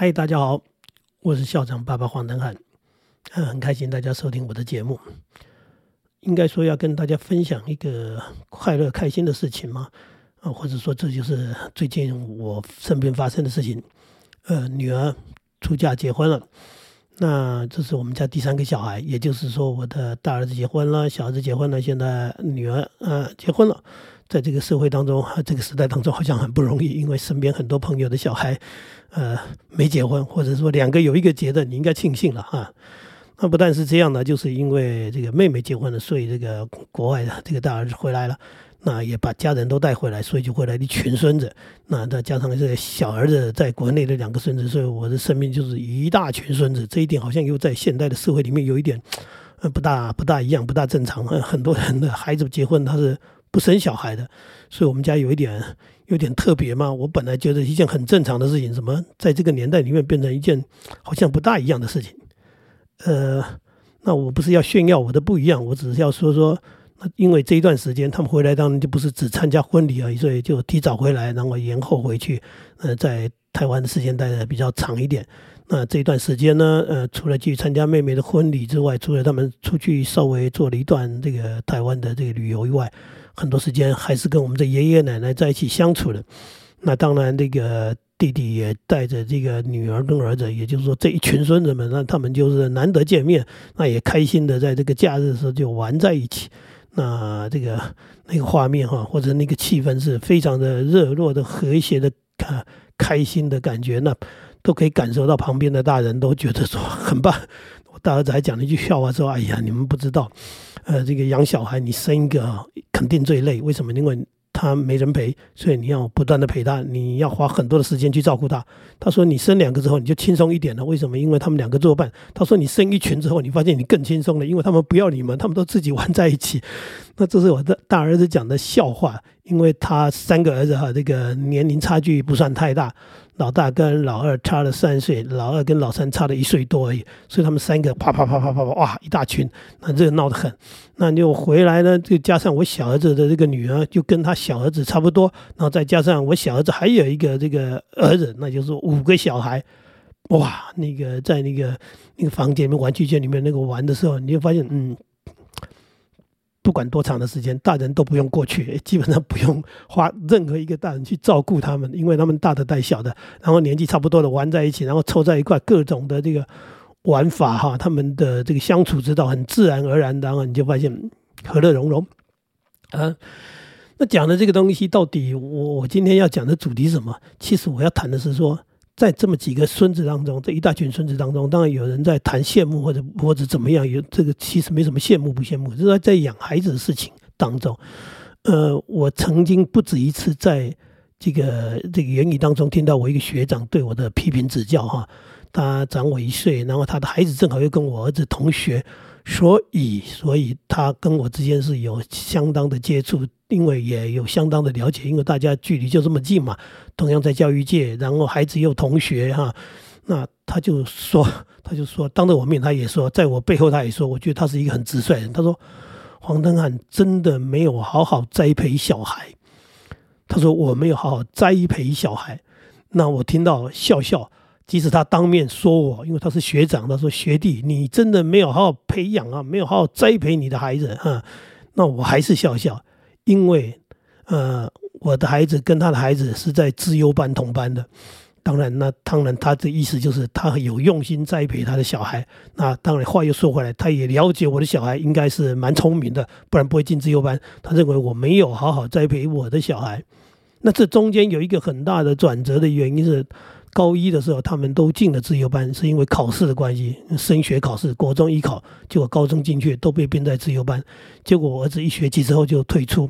嗨，大家好，我是校长爸爸黄登汉，嗯，很开心大家收听我的节目。应该说要跟大家分享一个快乐开心的事情吗？啊，或者说这就是最近我身边发生的事情。呃，女儿出嫁结婚了，那这是我们家第三个小孩，也就是说我的大儿子结婚了，小儿子结婚了，现在女儿呃结婚了。在这个社会当中，这个时代当中，好像很不容易，因为身边很多朋友的小孩，呃，没结婚，或者说两个有一个结的，你应该庆幸了哈。那不但是这样呢，就是因为这个妹妹结婚了，所以这个国外的这个大儿子回来了，那也把家人都带回来，所以就回来一群孙子。那再加上这个小儿子在国内的两个孙子，所以我的身边就是一大群孙子。这一点好像又在现代的社会里面有一点，呃，不大不大一样，不大正常。很多人的孩子结婚，他是。不生小孩的，所以我们家有一点有点特别嘛。我本来觉得一件很正常的事情，什么在这个年代里面变成一件好像不大一样的事情。呃，那我不是要炫耀我的不一样，我只是要说说，那因为这一段时间他们回来当然就不是只参加婚礼而已，所以就提早回来，然后延后回去。呃，在台湾的时间待的比较长一点。那这一段时间呢，呃，除了去参加妹妹的婚礼之外，除了他们出去稍微做了一段这个台湾的这个旅游以外，很多时间还是跟我们的爷爷奶奶在一起相处的。那当然，这个弟弟也带着这个女儿跟儿子，也就是说这一群孙子们，那他们就是难得见面，那也开心的在这个假日的时候就玩在一起。那这个那个画面哈，或者那个气氛是非常的热络的、和谐的、开开心的感觉。那都可以感受到旁边的大人都觉得说很棒。我大儿子还讲了一句笑话说：“哎呀，你们不知道，呃，这个养小孩你生一个肯定最累，为什么？因为他没人陪，所以你要不断的陪他，你要花很多的时间去照顾他。他说你生两个之后你就轻松一点了，为什么？因为他们两个作伴。他说你生一群之后，你发现你更轻松了，因为他们不要你们，他们都自己玩在一起。那这是我的大儿子讲的笑话，因为他三个儿子哈，这个年龄差距不算太大。”老大跟老二差了三岁，老二跟老三差了一岁多而已，所以他们三个啪啪啪啪啪啪，哇，一大群，那热闹得很。那就回来呢，就加上我小儿子的这个女儿，就跟他小儿子差不多，然后再加上我小儿子还有一个这个儿子，那就是五个小孩，哇，那个在那个那个房间里面玩具间里面那个玩的时候，你就发现，嗯。不管多长的时间，大人都不用过去，基本上不用花任何一个大人去照顾他们，因为他们大的带小的，然后年纪差不多的玩在一起，然后凑在一块，各种的这个玩法哈，他们的这个相处之道很自然而然，然后你就发现和乐融融啊。那讲的这个东西到底，我我今天要讲的主题是什么？其实我要谈的是说。在这么几个孙子当中，这一大群孙子当中，当然有人在谈羡慕或者或者怎么样，有这个其实没什么羡慕不羡慕，就是在养孩子的事情当中，呃，我曾经不止一次在这个这个言语当中听到我一个学长对我的批评指教哈，他长我一岁，然后他的孩子正好又跟我儿子同学。所以，所以他跟我之间是有相当的接触，因为也有相当的了解，因为大家距离就这么近嘛，同样在教育界，然后孩子又同学哈，那他就说，他就说，当着我面他也说，在我背后他也说，我觉得他是一个很直率的人。他说，黄登汉真的没有好好栽培小孩。他说我没有好好栽培小孩，那我听到笑笑。即使他当面说我，因为他是学长，他说学弟，你真的没有好好培养啊，没有好好栽培你的孩子啊，那我还是笑笑，因为呃，我的孩子跟他的孩子是在自优班同班的，当然，那当然他的意思就是他有用心栽培他的小孩。那当然话又说回来，他也了解我的小孩应该是蛮聪明的，不然不会进自优班。他认为我没有好好栽培我的小孩。那这中间有一个很大的转折的原因是。高一的时候，他们都进了自由班，是因为考试的关系，升学考试，国中一考，结果高中进去都被编在自由班。结果我儿子一学期之后就退出。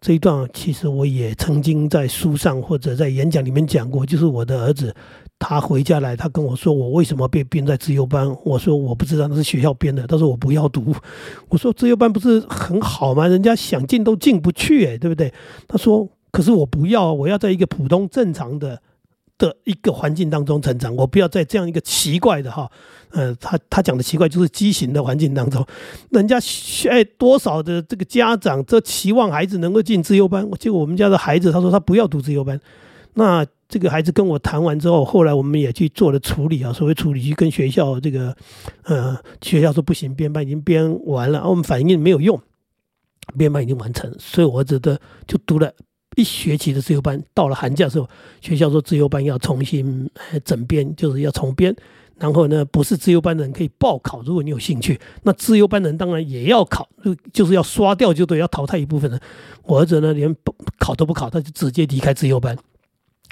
这一段其实我也曾经在书上或者在演讲里面讲过，就是我的儿子，他回家来，他跟我说我为什么被编在自由班，我说我不知道那是学校编的，他说我不要读。我说自由班不是很好吗？人家想进都进不去，哎，对不对？他说可是我不要，我要在一个普通正常的。的一个环境当中成长，我不要在这样一个奇怪的哈，呃，他他讲的奇怪就是畸形的环境当中，人家哎多少的这个家长这期望孩子能够进自由班，结果我们家的孩子他说他不要读自由班，那这个孩子跟我谈完之后，后来我们也去做了处理啊，所谓处理去跟学校这个，呃，学校说不行，编班已经编完了，我们反映没有用，编班已经完成，所以我觉得就读了一学期的自由班，到了寒假时候，学校说自由班要重新整编，就是要重编。然后呢，不是自由班的人可以报考，如果你有兴趣，那自由班的人当然也要考，就就是要刷掉，就对，要淘汰一部分人。我儿子呢，连考都不考，他就直接离开自由班。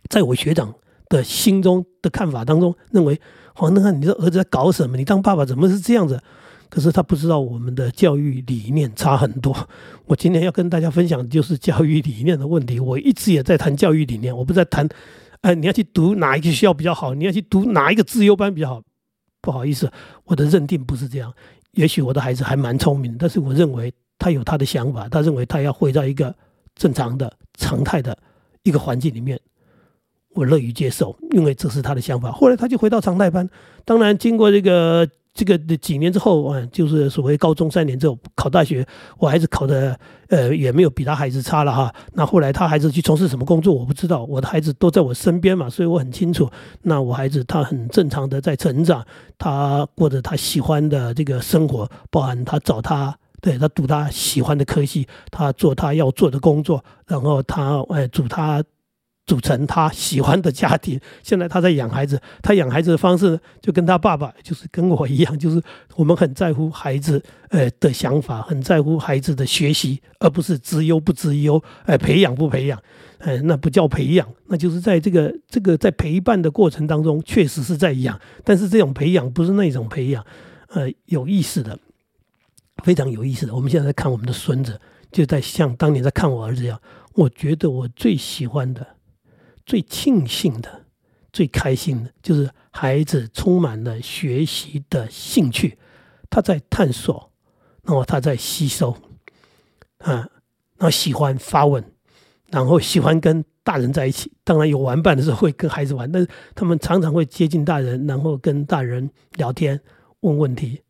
在我学长的心中的看法当中，认为黄登汉，你这儿子在搞什么？你当爸爸怎么是这样子？可是他不知道我们的教育理念差很多。我今天要跟大家分享就是教育理念的问题。我一直也在谈教育理念，我不在谈。哎，你要去读哪一个学校比较好？你要去读哪一个自由班比较好？不好意思，我的认定不是这样。也许我的孩子还蛮聪明，但是我认为他有他的想法，他认为他要回到一个正常的、常态的一个环境里面，我乐于接受，因为这是他的想法。后来他就回到常态班，当然经过这个。这个几年之后啊，就是所谓高中三年之后考大学，我孩子考的呃也没有比他孩子差了哈。那后来他孩子去从事什么工作我不知道，我的孩子都在我身边嘛，所以我很清楚。那我孩子他很正常的在成长，他过着他喜欢的这个生活，包含他找他对他读他喜欢的科系，他做他要做的工作，然后他哎组他。组成他喜欢的家庭。现在他在养孩子，他养孩子的方式呢，就跟他爸爸，就是跟我一样，就是我们很在乎孩子呃的想法，很在乎孩子的学习，而不是资优不资优，哎，培养不培养，哎，那不叫培养，那就是在这个这个在陪伴的过程当中，确实是在养，但是这种培养不是那种培养，呃，有意思的，非常有意思的。我们现在看我们的孙子，就在像当年在看我儿子一样，我觉得我最喜欢的。最庆幸的、最开心的，就是孩子充满了学习的兴趣，他在探索，然后他在吸收，啊，然后喜欢发问，然后喜欢跟大人在一起。当然有玩伴的时候会跟孩子玩，但是他们常常会接近大人，然后跟大人聊天、问问题。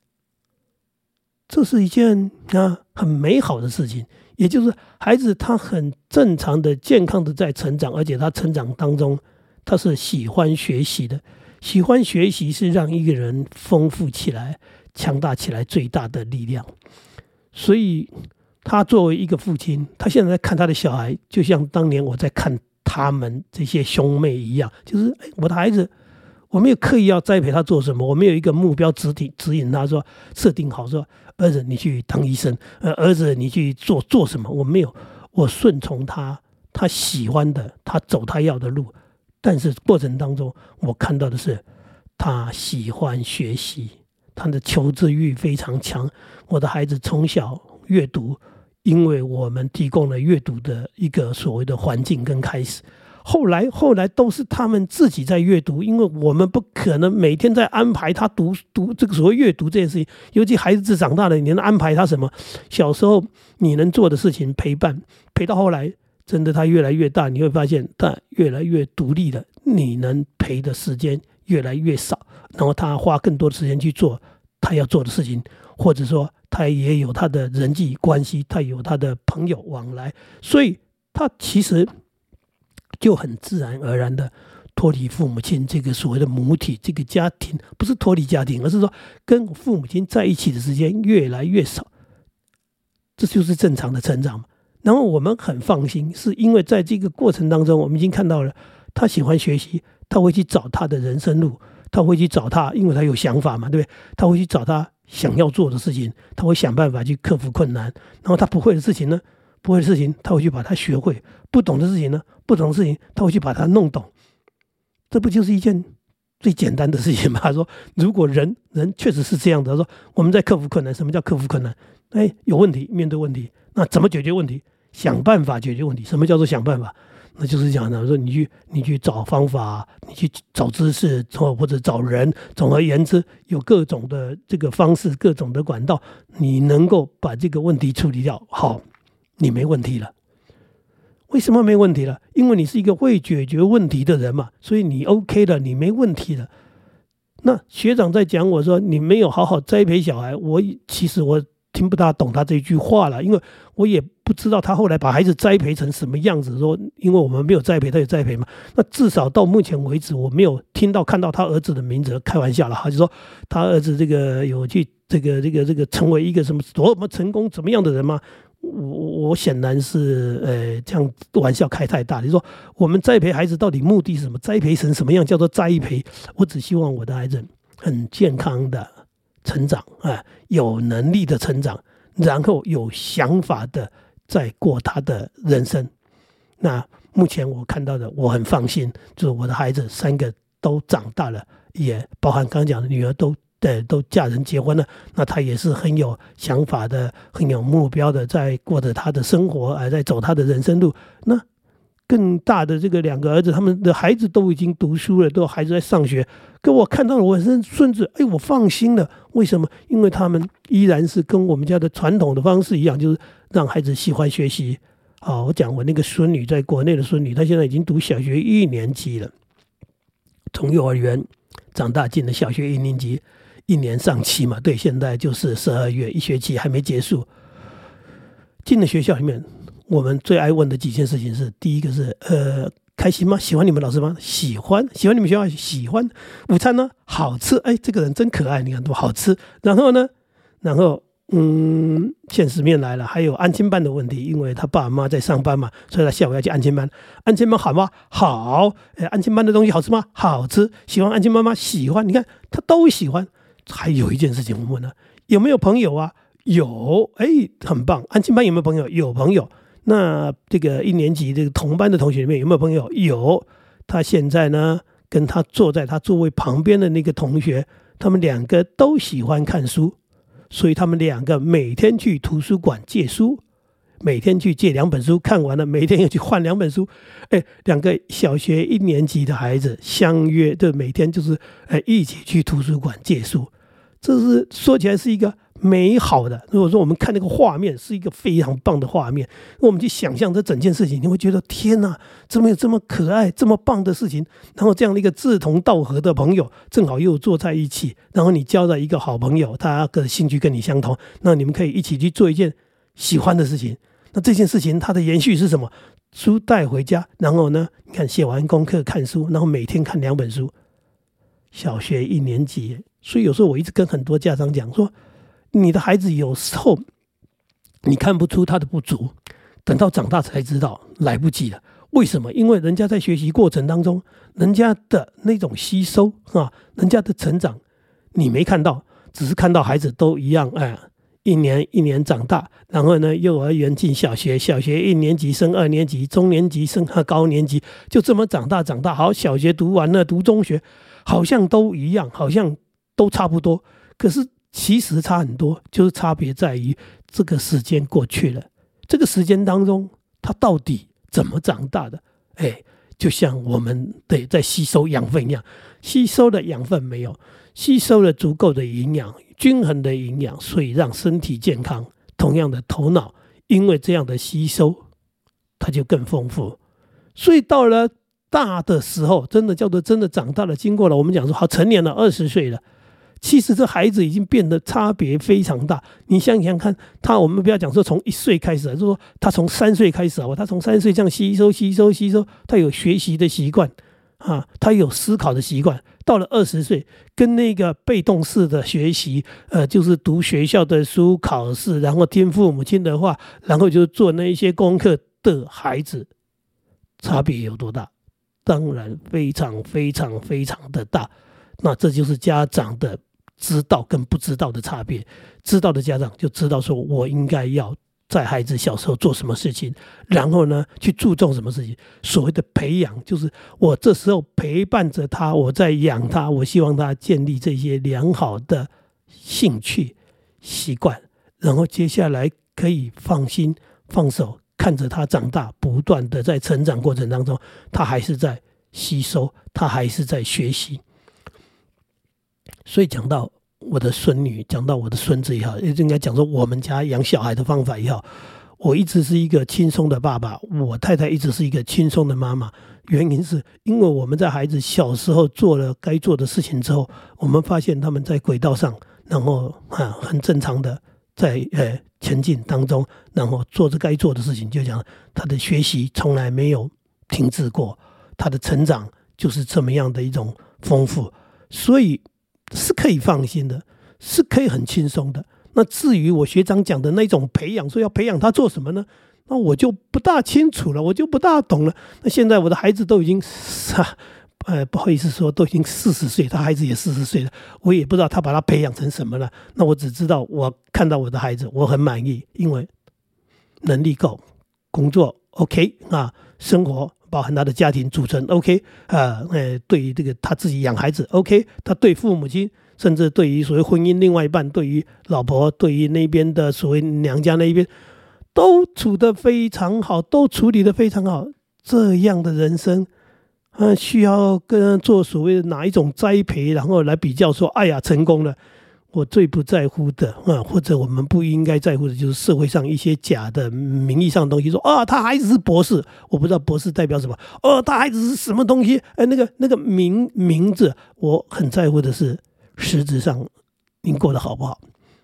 这是一件啊很美好的事情。也就是孩子他很正常的、健康的在成长，而且他成长当中他是喜欢学习的。喜欢学习是让一个人丰富起来、强大起来最大的力量。所以，他作为一个父亲，他现在看他的小孩，就像当年我在看他们这些兄妹一样，就是哎，我的孩子。我没有刻意要栽培他做什么，我没有一个目标指引指引他说设定好说儿子你去当医生，呃儿子你去做做什么，我没有，我顺从他他喜欢的，他走他要的路，但是过程当中我看到的是他喜欢学习，他的求知欲非常强。我的孩子从小阅读，因为我们提供了阅读的一个所谓的环境跟开始。后来，后来都是他们自己在阅读，因为我们不可能每天在安排他读读这个所谓阅读这件事情。尤其孩子长大了，你能安排他什么？小时候你能做的事情，陪伴陪到后来，真的他越来越大，你会发现他越来越独立了。你能陪的时间越来越少，然后他花更多的时间去做他要做的事情，或者说他也有他的人际关系，他有他的朋友往来，所以他其实。就很自然而然的脱离父母亲这个所谓的母体这个家庭，不是脱离家庭，而是说跟父母亲在一起的时间越来越少，这就是正常的成长嘛。然后我们很放心，是因为在这个过程当中，我们已经看到了他喜欢学习，他会去找他的人生路，他会去找他，因为他有想法嘛，对不对？他会去找他想要做的事情，他会想办法去克服困难，然后他不会的事情呢？不会的事情，他会去把它学会；不懂的事情呢，不懂的事情，他会去把它弄懂。这不就是一件最简单的事情吗？他说：“如果人人确实是这样的，他说我们在克服困难，什么叫克服困难？哎，有问题，面对问题，那怎么解决问题？想办法解决问题。什么叫做想办法？那就是讲的说，你去你去找方法，你去找知识，或或者找人。总而言之，有各种的这个方式，各种的管道，你能够把这个问题处理掉。好。”你没问题了，为什么没问题了？因为你是一个会解决问题的人嘛，所以你 OK 的，你没问题的。那学长在讲我说你没有好好栽培小孩，我其实我听不大懂他这句话了，因为我也不知道他后来把孩子栽培成什么样子。说，因为我们没有栽培，他有栽培嘛？那至少到目前为止，我没有听到看到他儿子的名字。开玩笑了，他，就说他儿子这个有去这个这个这个成为一个什么多么成功怎么样的人吗？我我显然是呃这样玩笑开太大。你说我们栽培孩子到底目的是什么？栽培成什么样叫做栽培？我只希望我的孩子很健康的。成长啊，有能力的成长，然后有想法的在过他的人生。那目前我看到的，我很放心，就是我的孩子三个都长大了，也包含刚讲的女儿都对都嫁人结婚了。那他也是很有想法的，很有目标的，在过着他的生活，而在走他的人生路。那。更大的这个两个儿子，他们的孩子都已经读书了，都有孩子在上学。可我看到了我孙孙子，哎，我放心了。为什么？因为他们依然是跟我们家的传统的方式一样，就是让孩子喜欢学习。好，我讲我那个孙女在国内的孙女，她现在已经读小学一年级了，从幼儿园长大进了小学一年级，一年上期嘛，对，现在就是十二月，一学期还没结束，进了学校里面。我们最爱问的几件事情是：第一个是，呃，开心吗？喜欢你们老师吗？喜欢，喜欢你们学校，喜欢。午餐呢？好吃。哎，这个人真可爱，你看多好吃。然后呢？然后，嗯，现实面来了，还有安亲班的问题，因为他爸妈妈在上班嘛，所以他下午要去安亲班。安亲班好吗？好。哎，安亲班的东西好吃吗？好吃。喜欢安亲班吗？喜欢。你看他都喜欢。还有一件事情，我问了，有没有朋友啊？有。哎，很棒。安静班有没有朋友？有朋友。那这个一年级这个同班的同学里面有没有朋友？有，他现在呢跟他坐在他座位旁边的那个同学，他们两个都喜欢看书，所以他们两个每天去图书馆借书，每天去借两本书，看完了每天又去 换两本书。哎，两个小学一年级的孩子相约，就每天就是哎一起去图书馆借书，这是说起来是一个。美好的，如果说我们看那个画面是一个非常棒的画面，我们去想象这整件事情，你会觉得天哪，怎么有这么可爱、这么棒的事情？然后这样的一个志同道合的朋友，正好又坐在一起，然后你交了一个好朋友，他的兴趣跟你相同，那你们可以一起去做一件喜欢的事情。那这件事情它的延续是什么？书带回家，然后呢，你看写完功课看书，然后每天看两本书。小学一年级，所以有时候我一直跟很多家长讲说。你的孩子有时候你看不出他的不足，等到长大才知道来不及了。为什么？因为人家在学习过程当中，人家的那种吸收啊，人家的成长，你没看到，只是看到孩子都一样，哎，一年一年长大，然后呢，幼儿园进小学，小学一年级升二年级，中年级升高年级，就这么长大长大。好，小学读完了，读中学，好像都一样，好像都差不多，可是。其实差很多，就是差别在于这个时间过去了，这个时间当中他到底怎么长大的？哎，就像我们得在吸收养分一样，吸收的养分没有，吸收了足够的营养、均衡的营养，所以让身体健康。同样的头脑，因为这样的吸收，它就更丰富。所以到了大的时候，真的叫做真的长大了，经过了我们讲说好成年了，二十岁了。其实这孩子已经变得差别非常大。你想想看，他我们不要讲说从一岁开始，就说他从三岁开始啊，他从三岁这样吸收、吸收、吸收，他有学习的习惯啊，他有思考的习惯。到了二十岁，跟那个被动式的学习，呃，就是读学校的书、考试，然后听父母亲的话，然后就做那一些功课的孩子，差别有多大？当然非常非常非常的大。那这就是家长的。知道跟不知道的差别，知道的家长就知道说，我应该要在孩子小时候做什么事情，然后呢去注重什么事情。所谓的培养，就是我这时候陪伴着他，我在养他，我希望他建立这些良好的兴趣习惯，然后接下来可以放心放手，看着他长大，不断的在成长过程当中，他还是在吸收，他还是在学习。所以讲到我的孙女，讲到我的孙子也好，应该讲说我们家养小孩的方法也好，我一直是一个轻松的爸爸，我太太一直是一个轻松的妈妈。原因是因为我们在孩子小时候做了该做的事情之后，我们发现他们在轨道上，然后啊很正常的在呃前进当中，然后做着该做的事情。就讲他的学习从来没有停滞过，他的成长就是这么样的一种丰富，所以是可以放心的，是可以很轻松的。那至于我学长讲的那种培养，说要培养他做什么呢？那我就不大清楚了，我就不大懂了。那现在我的孩子都已经啊，呃，不好意思说，都已经四十岁，他孩子也四十岁了，我也不知道他把他培养成什么了。那我只知道，我看到我的孩子，我很满意，因为能力够，工作 OK 啊，生活包含他的家庭组成 OK 啊，呃，对于这个他自己养孩子 OK，他对父母亲，甚至对于所谓婚姻另外一半，对于老婆，对于那边的所谓娘家那一边。都处得非常好，都处理得非常好。这样的人生，嗯，需要跟做所谓的哪一种栽培，然后来比较说，哎呀，成功了。我最不在乎的，啊，或者我们不应该在乎的，就是社会上一些假的名义上的东西。说，啊，他孩子是博士，我不知道博士代表什么。哦，他孩子是什么东西？哎，那个那个名名字，我很在乎的是实质上您过得好不好？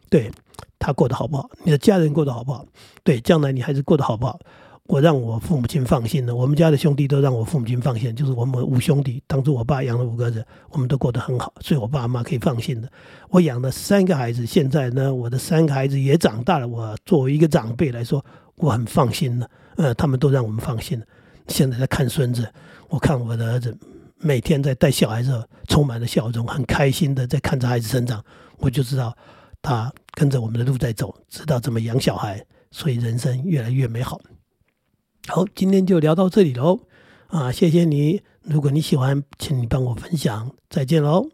对。他过得好不好？你的家人过得好不好？对，将来你孩子过得好不好？我让我父母亲放心了。我们家的兄弟都让我父母亲放心，就是我们五兄弟，当初我爸养了五个人，我们都过得很好，所以我爸妈可以放心的。我养了三个孩子，现在呢，我的三个孩子也长大了。我作为一个长辈来说，我很放心了。呃，他们都让我们放心了。现在在看孙子，我看我的儿子每天在带小孩子，充满了笑容，很开心的在看着孩子成长，我就知道。他跟着我们的路在走，知道怎么养小孩，所以人生越来越美好。好，今天就聊到这里喽，啊，谢谢你。如果你喜欢，请你帮我分享。再见喽。